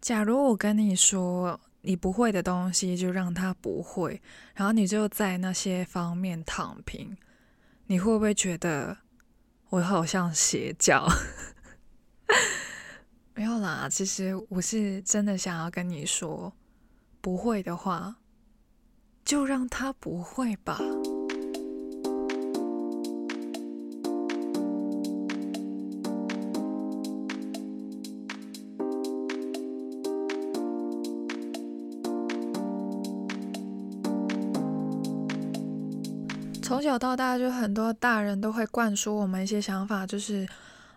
假如我跟你说，你不会的东西就让它不会，然后你就在那些方面躺平，你会不会觉得我好像邪教？没有啦，其实我是真的想要跟你说，不会的话，就让它不会吧。小到大，就很多大人都会灌输我们一些想法，就是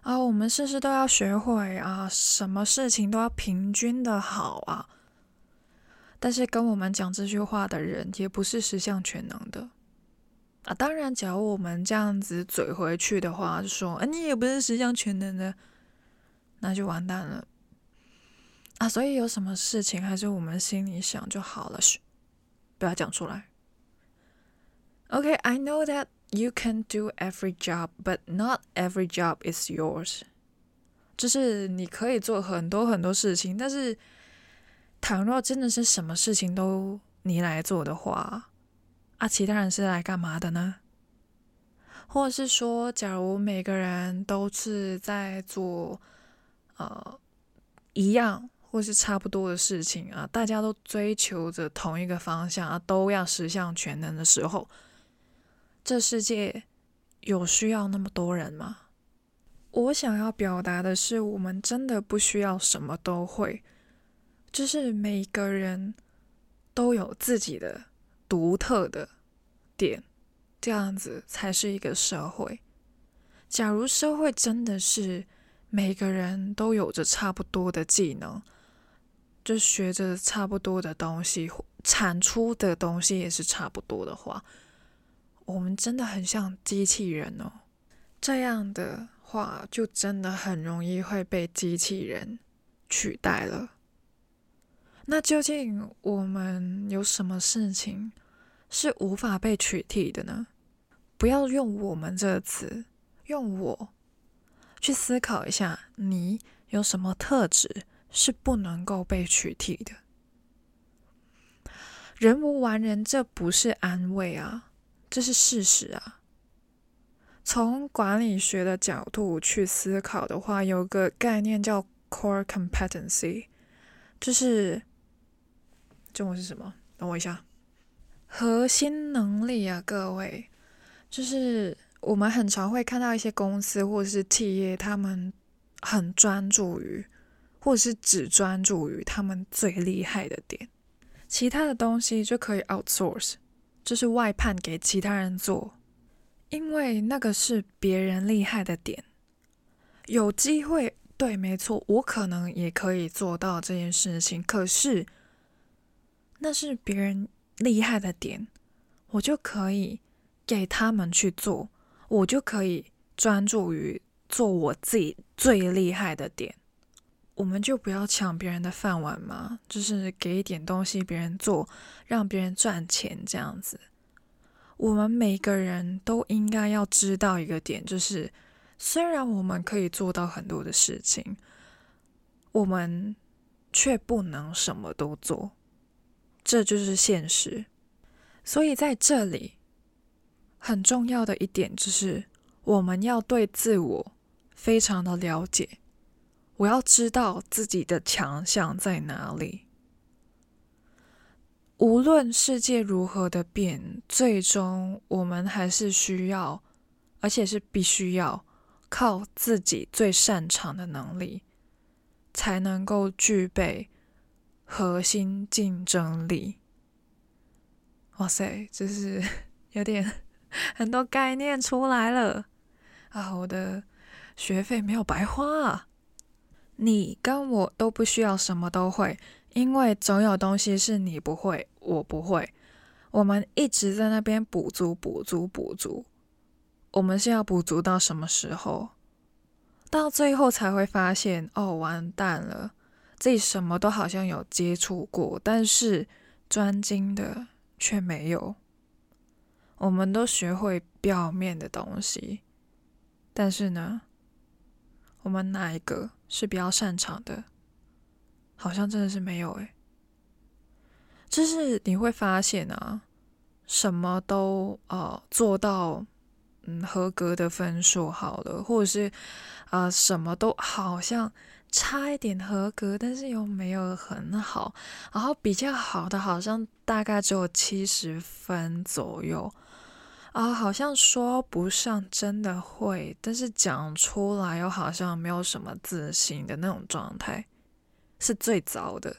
啊，我们事事都要学会啊，什么事情都要平均的好啊。但是跟我们讲这句话的人，也不是十项全能的啊。当然，假如我们这样子嘴回去的话，就说啊，你也不是十项全能的，那就完蛋了啊。所以有什么事情，还是我们心里想就好了，嘘，不要讲出来。Okay, I know that you can do every job, but not every job is yours. 就是你可以做很多很多事情，但是倘若真的是什么事情都你来做的话，啊，其他人是来干嘛的呢？或者是说，假如每个人都是在做呃一样或是差不多的事情啊，大家都追求着同一个方向啊，都要十项全能的时候。这世界有需要那么多人吗？我想要表达的是，我们真的不需要什么都会，就是每个人都有自己的独特的点，这样子才是一个社会。假如社会真的是每个人都有着差不多的技能，就学着差不多的东西，产出的东西也是差不多的话。我们真的很像机器人哦，这样的话就真的很容易会被机器人取代了。那究竟我们有什么事情是无法被取替的呢？不要用“我们”这个词，用我去思考一下，你有什么特质是不能够被取替的？人无完人，这不是安慰啊。这是事实啊！从管理学的角度去思考的话，有个概念叫 core competency，就是中文是什么？等我一下，核心能力啊，各位，就是我们很常会看到一些公司或者是企业，他们很专注于，或者是只专注于他们最厉害的点，其他的东西就可以 outsource。就是外判给其他人做，因为那个是别人厉害的点。有机会，对，没错，我可能也可以做到这件事情。可是，那是别人厉害的点，我就可以给他们去做，我就可以专注于做我自己最厉害的点。我们就不要抢别人的饭碗嘛，就是给一点东西别人做，让别人赚钱这样子。我们每个人都应该要知道一个点，就是虽然我们可以做到很多的事情，我们却不能什么都做，这就是现实。所以在这里，很重要的一点就是，我们要对自我非常的了解。我要知道自己的强项在哪里。无论世界如何的变，最终我们还是需要，而且是必须要靠自己最擅长的能力，才能够具备核心竞争力。哇塞，这是 有点 很多概念出来了啊！我的学费没有白花啊。你跟我都不需要什么都会，因为总有东西是你不会，我不会。我们一直在那边补足、补足、补足。我们是要补足到什么时候？到最后才会发现，哦，完蛋了，自己什么都好像有接触过，但是专精的却没有。我们都学会表面的东西，但是呢，我们哪一个是比较擅长的？好像真的是没有诶。就是你会发现啊，什么都呃做到嗯合格的分数好了，或者是啊、什么都好像差一点合格，但是又没有很好，然后比较好的好像大概只有七十分左右啊、好像说不上真的会，但是讲出来又好像没有什么自信的那种状态，是最糟的。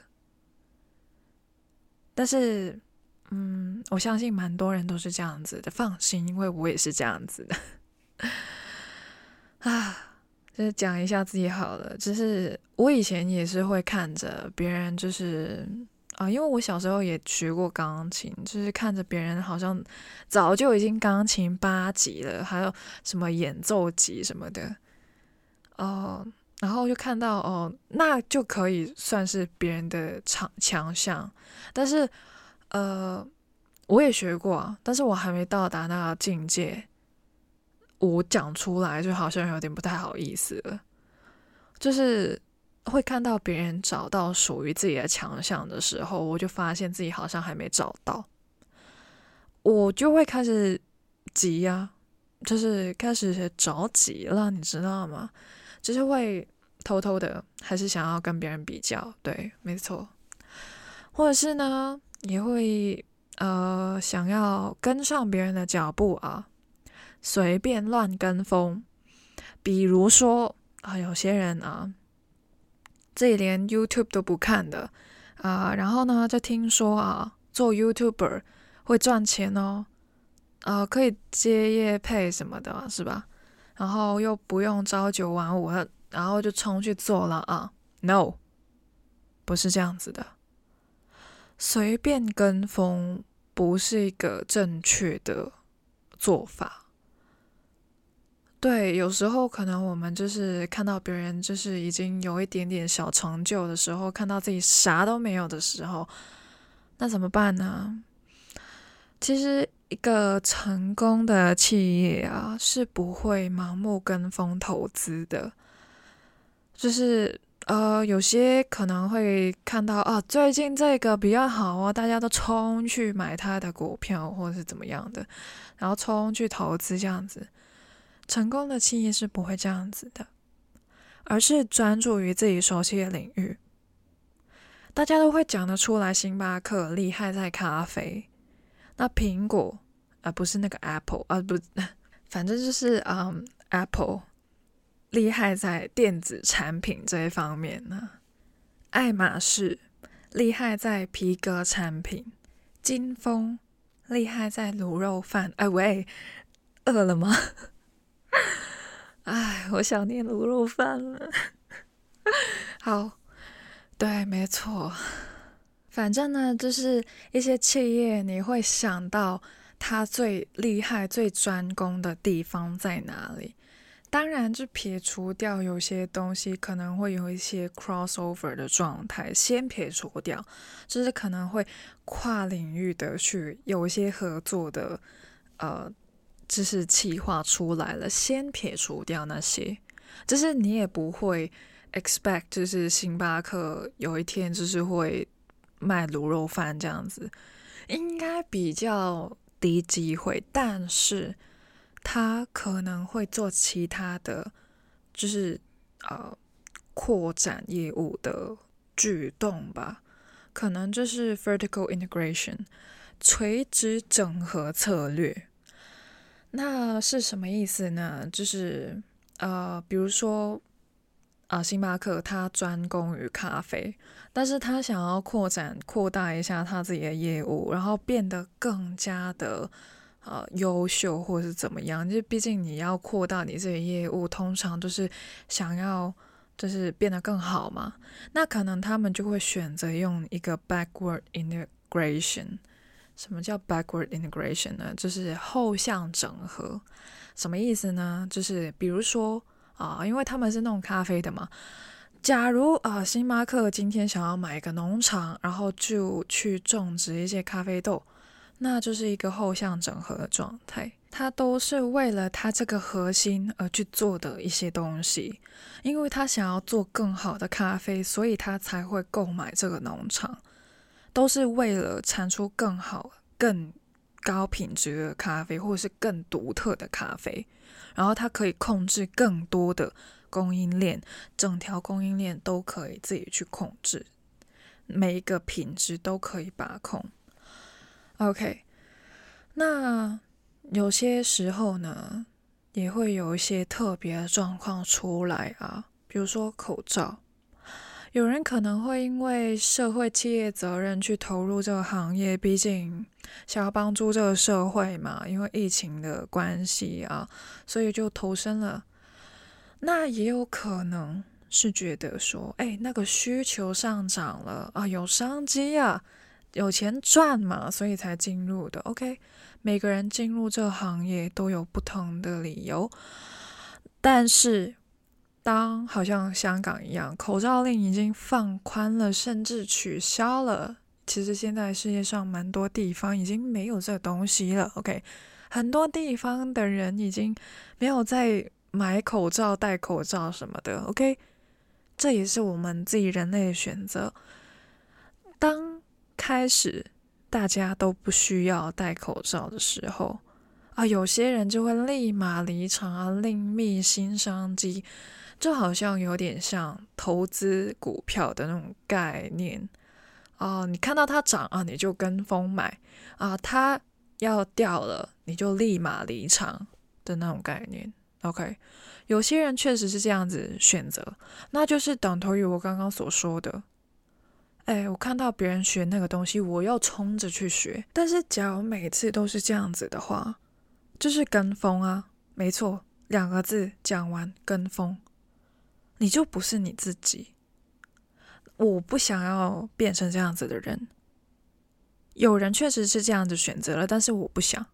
但是，嗯，我相信蛮多人都是这样子的。放心，因为我也是这样子的。啊，就是讲一下自己好了。就是我以前也是会看着别人，就是啊，因为我小时候也学过钢琴，就是看着别人好像早就已经钢琴八级了，还有什么演奏级什么的。哦，然后就看到哦，那就可以算是别人的强强项。但是，呃，我也学过，但是我还没到达那个境界。我讲出来就好像有点不太好意思了，就是会看到别人找到属于自己的强项的时候，我就发现自己好像还没找到，我就会开始急呀，就是开始着急了，你知道吗？就是会偷偷的，还是想要跟别人比较，对，没错。或者是呢，也会呃想要跟上别人的脚步啊，随便乱跟风。比如说啊，有些人啊，自己连 YouTube 都不看的啊，然后呢，就听说啊，做 YouTuber 会赚钱哦，啊，可以接业配什么的，是吧？然后又不用朝九晚五，然后就冲去做了啊？No，不是这样子的。随便跟风不是一个正确的做法。对，有时候可能我们就是看到别人就是已经有一点点小成就的时候，看到自己啥都没有的时候，那怎么办呢？其实一个成功的企业啊，是不会盲目跟风投资的，就是。呃，有些可能会看到啊，最近这个比较好啊，大家都冲去买他的股票或者是怎么样的，然后冲去投资这样子。成功的企业是不会这样子的，而是专注于自己熟悉的领域。大家都会讲得出来，星巴克厉害在咖啡，那苹果啊，不是那个 Apple 啊，不，反正就是嗯 Apple。厉害在电子产品这一方面呢，爱马仕厉害在皮革产品，金峰厉害在卤肉饭。哎喂，饿了吗？哎，我想念卤肉饭了。好，对，没错，反正呢，就是一些企业，你会想到它最厉害、最专攻的地方在哪里。当然，就撇除掉有些东西可能会有一些 crossover 的状态，先撇除掉，就是可能会跨领域的去有一些合作的，呃，就是企划出来了，先撇除掉那些，就是你也不会 expect，就是星巴克有一天就是会卖卤肉饭这样子，应该比较低机会，但是。他可能会做其他的，就是呃扩展业务的举动吧，可能就是 vertical integration 垂直整合策略。那是什么意思呢？就是呃，比如说啊、星巴克他专攻于咖啡，但是他想要扩展扩大一下他自己的业务，然后变得更加的。呃，优秀或是怎么样？就毕竟你要扩大你这个业务，通常都是想要就是变得更好嘛。那可能他们就会选择用一个 backward integration。什么叫 backward integration 呢？就是后向整合。什么意思呢？就是比如说啊、因为他们是弄咖啡的嘛。假如啊、星巴克今天想要买一个农场，然后就去种植一些咖啡豆。那就是一个后向整合的状态。它都是为了它这个核心而去做的一些东西，因为他想要做更好的咖啡，所以他才会购买这个农场，都是为了产出更好、更高品质的咖啡，或者是更独特的咖啡。然后它可以控制更多的供应链，整条供应链都可以自己去控制，每一个品质都可以把控。OK，那。有些时候呢，也会有一些特别的状况出来啊，比如说口罩，有人可能会因为社会企业责任去投入这个行业，毕竟想要帮助这个社会嘛，因为疫情的关系啊，所以就投身了。那也有可能是觉得说，哎，那个需求上涨了啊，有商机啊，有钱赚嘛，所以才进入的。OK。每个人进入这个行业都有不同的理由，但是当好像香港一样，口罩令已经放宽了，甚至取消了。其实现在世界上蛮多地方已经没有这东西了。OK，很多地方的人已经没有再买口罩、戴口罩什么的。OK，这也是我们自己人类的选择。当开始。大家都不需要戴口罩的时候啊，有些人就会立马离场啊，另觅新商机，就好像有点像投资股票的那种概念啊。你看到它涨啊，你就跟风买啊，它要掉了，你就立马离场的那种概念。OK，有些人确实是这样子选择，那就是等同于我刚刚所说的。哎，我看到别人学那个东西，我要冲着去学。但是，假如每次都是这样子的话，就是跟风啊。没错，两个字讲完，跟风，你就不是你自己。我不想要变成这样子的人。有人确实是这样子选择了，但是我不想。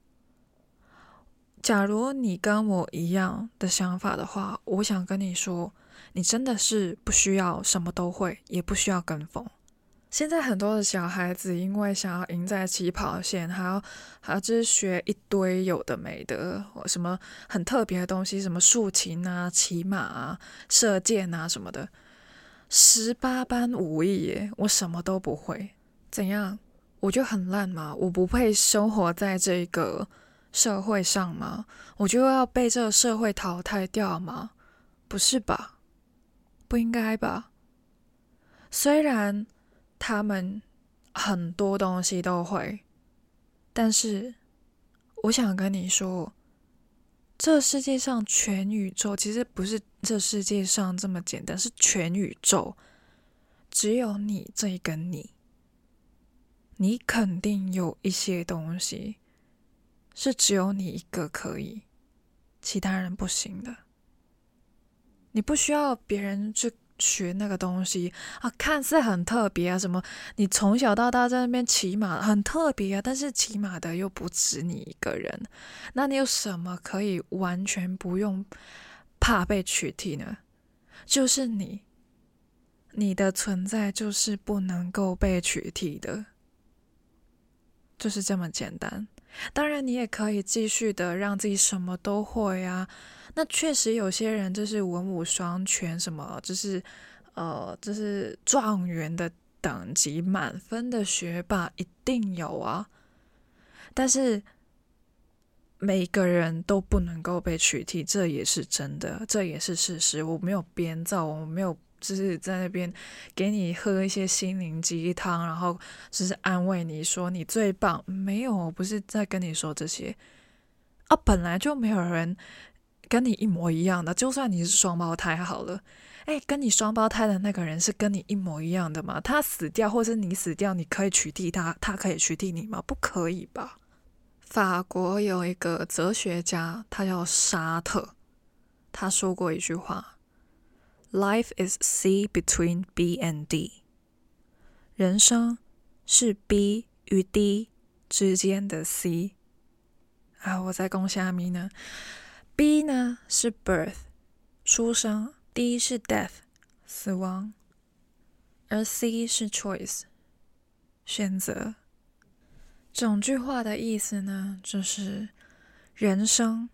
假如你跟我一样的想法的话，我想跟你说，你真的是不需要什么都会，也不需要跟风。现在很多的小孩子，因为想要赢在起跑线，还要还要就是学一堆有的没的，什么很特别的东西，什么竖琴啊、骑马啊、射箭啊什么的，十八般武艺耶，我什么都不会，怎样？我就很烂吗？我不配生活在这个社会上吗？我就要被这个社会淘汰掉吗？不是吧？不应该吧？虽然。他们很多东西都会，但是我想跟你说，这世界上全宇宙其实不是这世界上这么简单，是全宇宙只有你这一个你，你肯定有一些东西是只有你一个可以，其他人不行的。你不需要别人去。学那个东西啊，看似很特别啊，什么你从小到大在那边骑马很特别啊，但是骑马的又不止你一个人，那你有什么可以完全不用怕被取替呢？就是你，你的存在就是不能够被取替的，就是这么简单。当然，你也可以继续的让自己什么都会啊。那确实有些人就是文武双全，什么就是呃，就是状元的等级，满分的学霸一定有啊。但是每个人都不能够被取替，这也是真的，这也是事实。我没有编造，我没有就是在那边给你喝一些心灵鸡汤，然后就是安慰你说你最棒。没有，我不是在跟你说这些啊，本来就没有人。跟你一模一样的，就算你是双胞胎好了，哎，跟你双胞胎的那个人是跟你一模一样的吗？他死掉，或是你死掉，你可以取缔他，他可以取缔你吗？不可以吧？法国有一个哲学家，他叫沙特，他说过一句话：“Life is C between B and D。”人生是 B 与 D 之间的 C。啊，我在讲虾米呢？B 呢是 birth 出生，D 是 death 死亡，而 C 是 choice 选择。整句话的意思呢，就是人生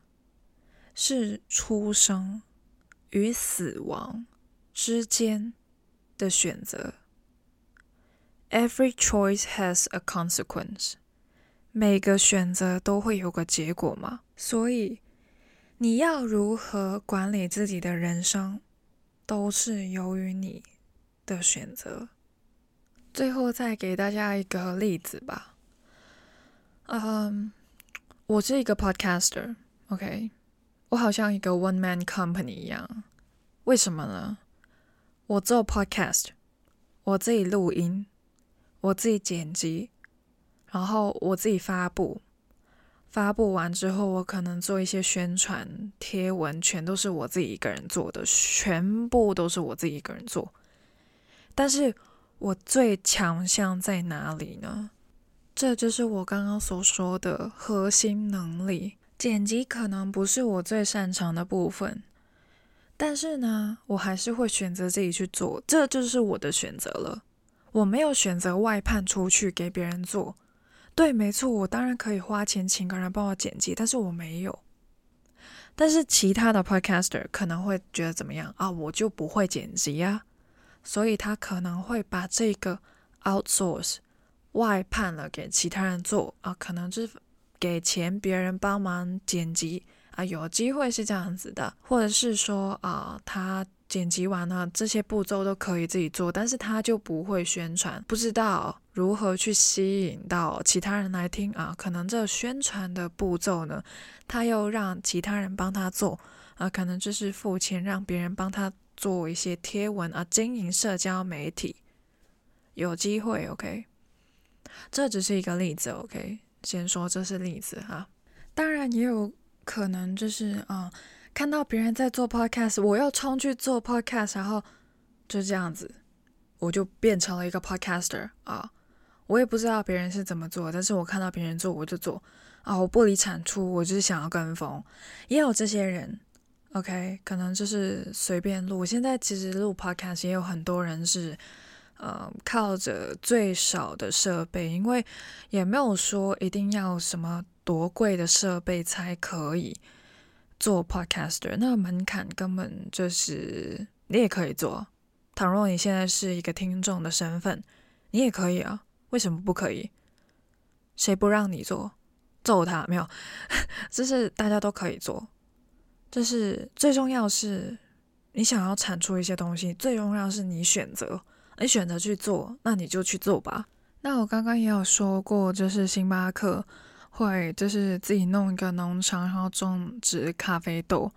是出生与死亡之间的选择。Every choice has a consequence。每个选择都会有个结果嘛，所以你要如何管理自己的人生，都是由于你的选择。最后再给大家一个例子吧。嗯。我是一个 podcaster，OK，我好像一个 one man company 一样。为什么呢？我做 podcast，我自己录音，我自己剪辑，然后我自己发布。发布完之后，我可能做一些宣传贴文，全都是我自己一个人做的，全部都是我自己一个人做。但是我最强项在哪里呢？这就是我刚刚所说的核心能力。剪辑可能不是我最擅长的部分，但是呢，我还是会选择自己去做，这就是我的选择了。我没有选择外判出去给别人做。对，没错，我当然可以花钱请个人帮我剪辑，但是我没有。但是其他的 podcaster 可能会觉得怎么样啊？我就不会剪辑呀，所以他可能会把这个 outsource。外判了给其他人做啊，可能就是给钱别人帮忙剪辑啊，有机会是这样子的，或者是说啊，他剪辑完了这些步骤都可以自己做，但是他就不会宣传，不知道如何去吸引到其他人来听啊，可能这宣传的步骤呢，他又让其他人帮他做啊，可能就是付钱让别人帮他做一些贴文啊，经营社交媒体，有机会，OK。这只是一个例子，OK，先说这是例子哈。当然也有可能就是啊、嗯，看到别人在做 podcast，我要冲去做 podcast，然后就这样子，我就变成了一个 podcaster 啊。我也不知道别人是怎么做，但是我看到别人做我就做啊。我不离产出，我就是想要跟风。也有这些人，OK，可能就是随便录。现在其实录 podcast 也有很多人是。呃，靠着最少的设备，因为也没有说一定要什么多贵的设备才可以做 podcaster，那个门槛根本就是你也可以做。倘若你现在是一个听众的身份，你也可以啊，为什么不可以？谁不让你做？揍他没有？就是大家都可以做，就是最重要是你想要产出一些东西，最重要是你选择。你选择去做，那你就去做吧。那我刚刚也有说过，就是星巴克会就是自己弄一个农场，然后种植咖啡豆。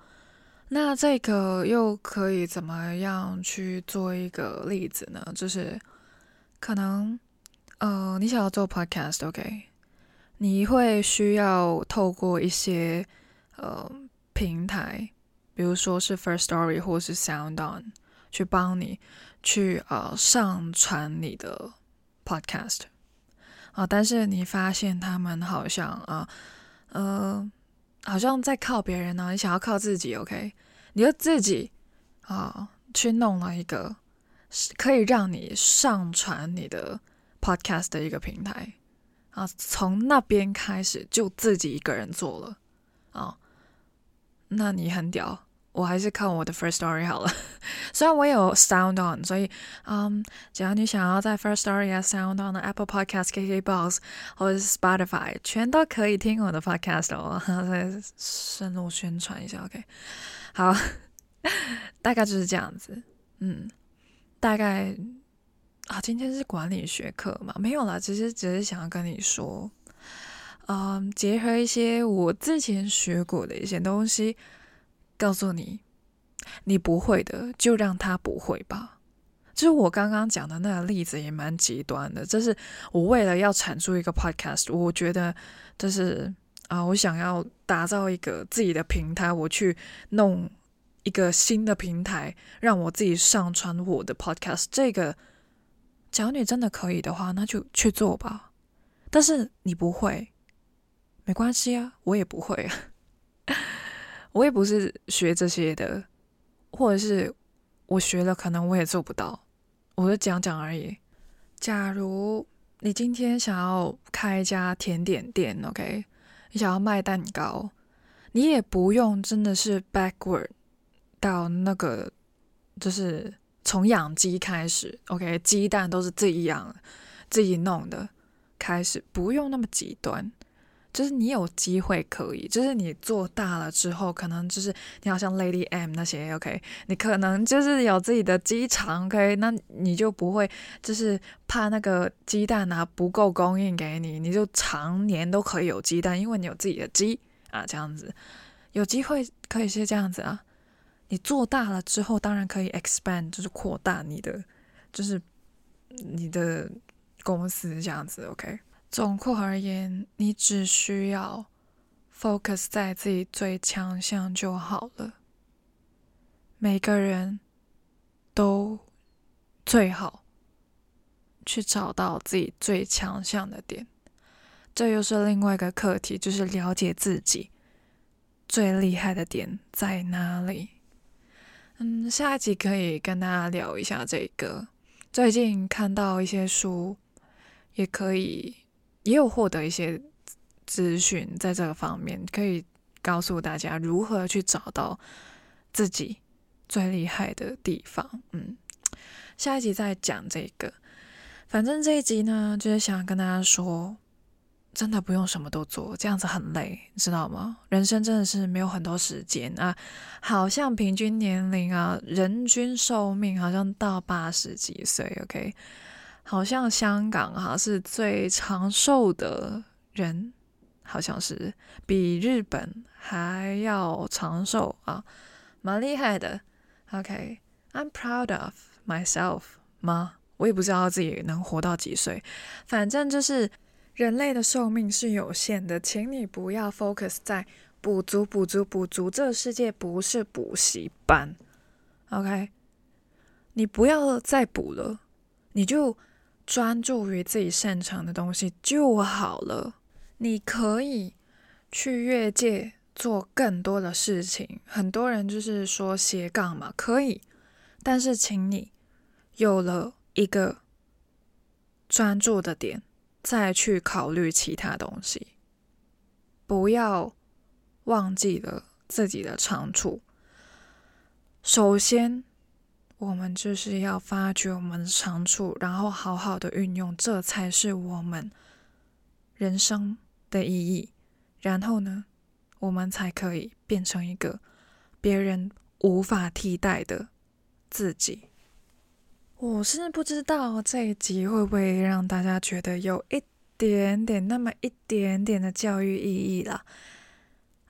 那这个又可以怎么样去做一个例子呢？就是可能呃，你想要做 podcast，OK？你会需要透过一些呃平台，比如说是 First Story 或是 SoundOn 去帮你。去呃上传你的 podcast 啊，但是你发现他们好像啊呃好像在靠别人呢，你想要靠自己，OK？你就自己啊去弄了一个可以让你上传你的 podcast 的一个平台啊，从那边开始就自己一个人做了啊，那你很屌。我还是看我的 first story 好了，虽然我有 Sound On，所以嗯，只要你想要在 first story 啊、Sound On Apple Podcast、KKBox 或者是 Spotify，全都可以听我的 Podcast 哦。再深入宣传一下，OK？好，大概就是这样子。嗯，大概啊，今天是管理学课嘛？没有啦，其实只是想要跟你说，嗯，结合一些我之前学过的一些东西。告诉你，你不会的，就让他不会吧。就是我刚刚讲的那个例子也蛮极端的。就是我为了要产出一个 podcast，我觉得就是啊，我想要打造一个自己的平台，我去弄一个新的平台，让我自己上传我的 podcast。这个，假如你真的可以的话，那就去做吧。但是你不会，没关系啊，我也不会啊。我也不是学这些的，或者是我学了，可能我也做不到，我就讲讲而已。假如你今天想要开一家甜点店，OK，你想要卖蛋糕，你也不用真的是 backward 到那个，就是从养鸡开始，OK，鸡蛋都是自己养、自己弄的开始，不用那么极端。就是你有机会可以，就是你做大了之后，可能就是你好像 Lady M 那些，OK，你可能就是有自己的鸡场，OK，那你就不会就是怕那个鸡蛋啊不够供应给你，你就常年都可以有鸡蛋，因为你有自己的鸡啊，这样子有机会可以是这样子啊。你做大了之后，当然可以 expand，就是扩大你的，就是你的公司这样子，OK。总括而言，你只需要 focus 在自己最强项就好了。每个人都最好去找到自己最强项的点。这又是另外一个课题，就是了解自己最厉害的点在哪里。嗯，下一集可以跟大家聊一下这个。最近看到一些书，也可以。也有获得一些资讯，在这个方面可以告诉大家如何去找到自己最厉害的地方。嗯，下一集再讲这个。反正这一集呢，就是想跟大家说，真的不用什么都做，这样子很累，你知道吗？人生真的是没有很多时间啊，好像平均年龄啊，人均寿命好像到八十几岁，OK。好像香港哈是最长寿的人，好像是比日本还要长寿啊，蛮厉害的。OK，I'm proud of myself 吗？我也不知道自己能活到几岁，反正就是人类的寿命是有限的，请你不要 focus 在补足、补足、补足。这个世界不是补习班，OK？你不要再补了，你就。专注于自己擅长的东西就好了。你可以去越界做更多的事情。很多人就是说斜杠嘛，可以，但是请你有了一个专注的点，再去考虑其他东西。不要忘记了自己的长处。首先。我们就是要发掘我们的长处，然后好好的运用，这才是我们人生的意义。然后呢，我们才可以变成一个别人无法替代的自己。我是不知道这一集会不会让大家觉得有一点点那么一点点的教育意义啦。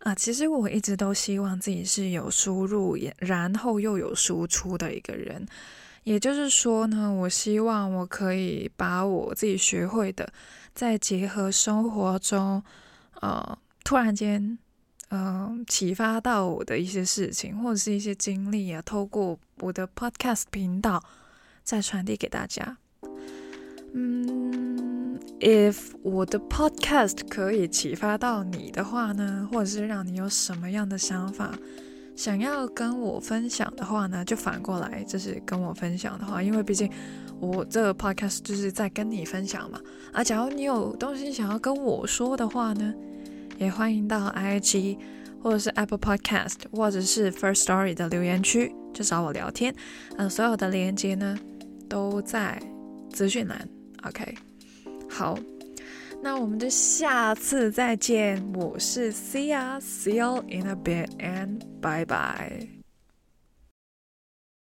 啊，其实我一直都希望自己是有输入，也然后又有输出的一个人。也就是说呢，我希望我可以把我自己学会的，再结合生活中，呃，突然间，嗯、呃，启发到我的一些事情，或者是一些经历啊，透过我的 podcast 频道，再传递给大家。嗯。If 我的 podcast 可以启发到你的话呢，或者是让你有什么样的想法，想要跟我分享的话呢，就反过来就是跟我分享的话，因为毕竟我这个 podcast 就是在跟你分享嘛。啊，假如你有东西想要跟我说的话呢，也欢迎到 IG 或者是 Apple Podcast 或者是 First Story 的留言区就找我聊天。嗯、所有的链接呢都在资讯栏。OK。好，那我们就下次再见。我是 See ya，See you in a bit and bye bye。